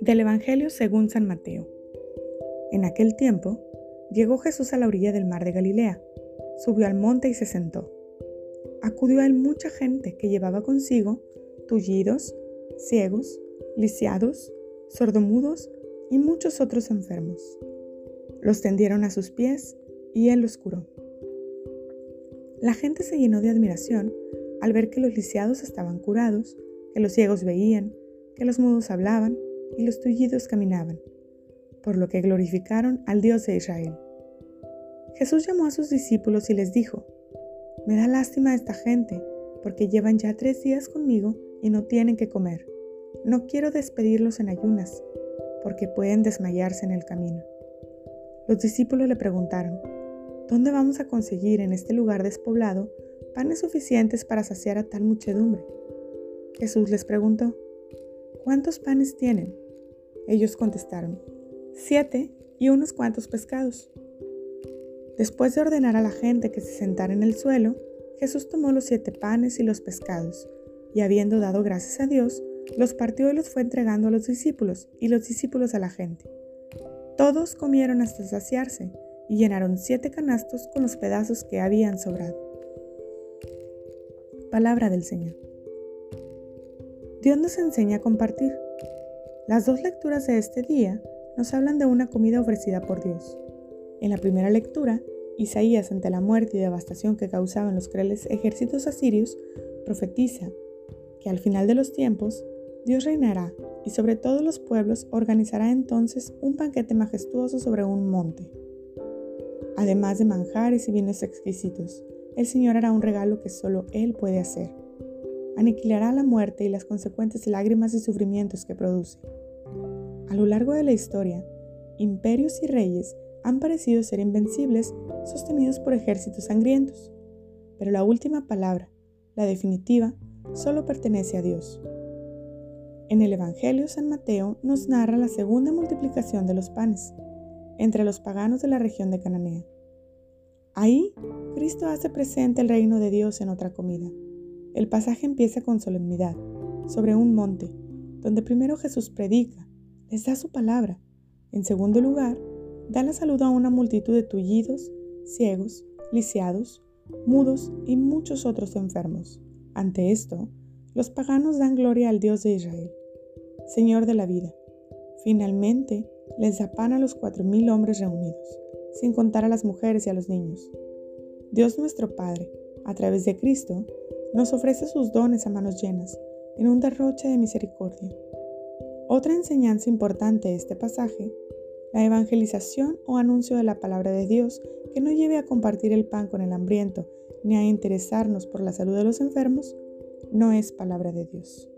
Del Evangelio según San Mateo. En aquel tiempo, llegó Jesús a la orilla del mar de Galilea, subió al monte y se sentó. Acudió a él mucha gente que llevaba consigo tullidos, ciegos, lisiados, sordomudos y muchos otros enfermos. Los tendieron a sus pies y él los curó. La gente se llenó de admiración al ver que los lisiados estaban curados, que los ciegos veían, que los mudos hablaban y los tullidos caminaban, por lo que glorificaron al Dios de Israel. Jesús llamó a sus discípulos y les dijo, Me da lástima esta gente, porque llevan ya tres días conmigo y no tienen que comer. No quiero despedirlos en ayunas, porque pueden desmayarse en el camino. Los discípulos le preguntaron, ¿dónde vamos a conseguir en este lugar despoblado panes suficientes para saciar a tal muchedumbre? Jesús les preguntó, ¿cuántos panes tienen? Ellos contestaron, siete y unos cuantos pescados. Después de ordenar a la gente que se sentara en el suelo, Jesús tomó los siete panes y los pescados, y habiendo dado gracias a Dios, los partió y los fue entregando a los discípulos, y los discípulos a la gente. Todos comieron hasta saciarse, y llenaron siete canastos con los pedazos que habían sobrado. Palabra del Señor. Dios nos enseña a compartir. Las dos lecturas de este día nos hablan de una comida ofrecida por Dios. En la primera lectura, Isaías, ante la muerte y devastación que causaban los crueles ejércitos asirios, profetiza que al final de los tiempos, Dios reinará y sobre todos los pueblos organizará entonces un banquete majestuoso sobre un monte. Además de manjares y vinos exquisitos, el Señor hará un regalo que solo Él puede hacer. Aniquilará la muerte y las consecuentes lágrimas y sufrimientos que produce. A lo largo de la historia, imperios y reyes han parecido ser invencibles, sostenidos por ejércitos sangrientos. Pero la última palabra, la definitiva, solo pertenece a Dios. En el Evangelio San Mateo nos narra la segunda multiplicación de los panes entre los paganos de la región de Cananea. Ahí, Cristo hace presente el reino de Dios en otra comida. El pasaje empieza con solemnidad, sobre un monte, donde primero Jesús predica, les da su palabra. En segundo lugar, da la salud a una multitud de tullidos, ciegos, lisiados, mudos y muchos otros enfermos. Ante esto, los paganos dan gloria al Dios de Israel, Señor de la vida. Finalmente, les da pan a los cuatro mil hombres reunidos, sin contar a las mujeres y a los niños. Dios nuestro Padre, a través de Cristo, nos ofrece sus dones a manos llenas, en un derroche de misericordia. Otra enseñanza importante de este pasaje, la evangelización o anuncio de la palabra de Dios que no lleve a compartir el pan con el hambriento, ni a interesarnos por la salud de los enfermos, no es palabra de Dios.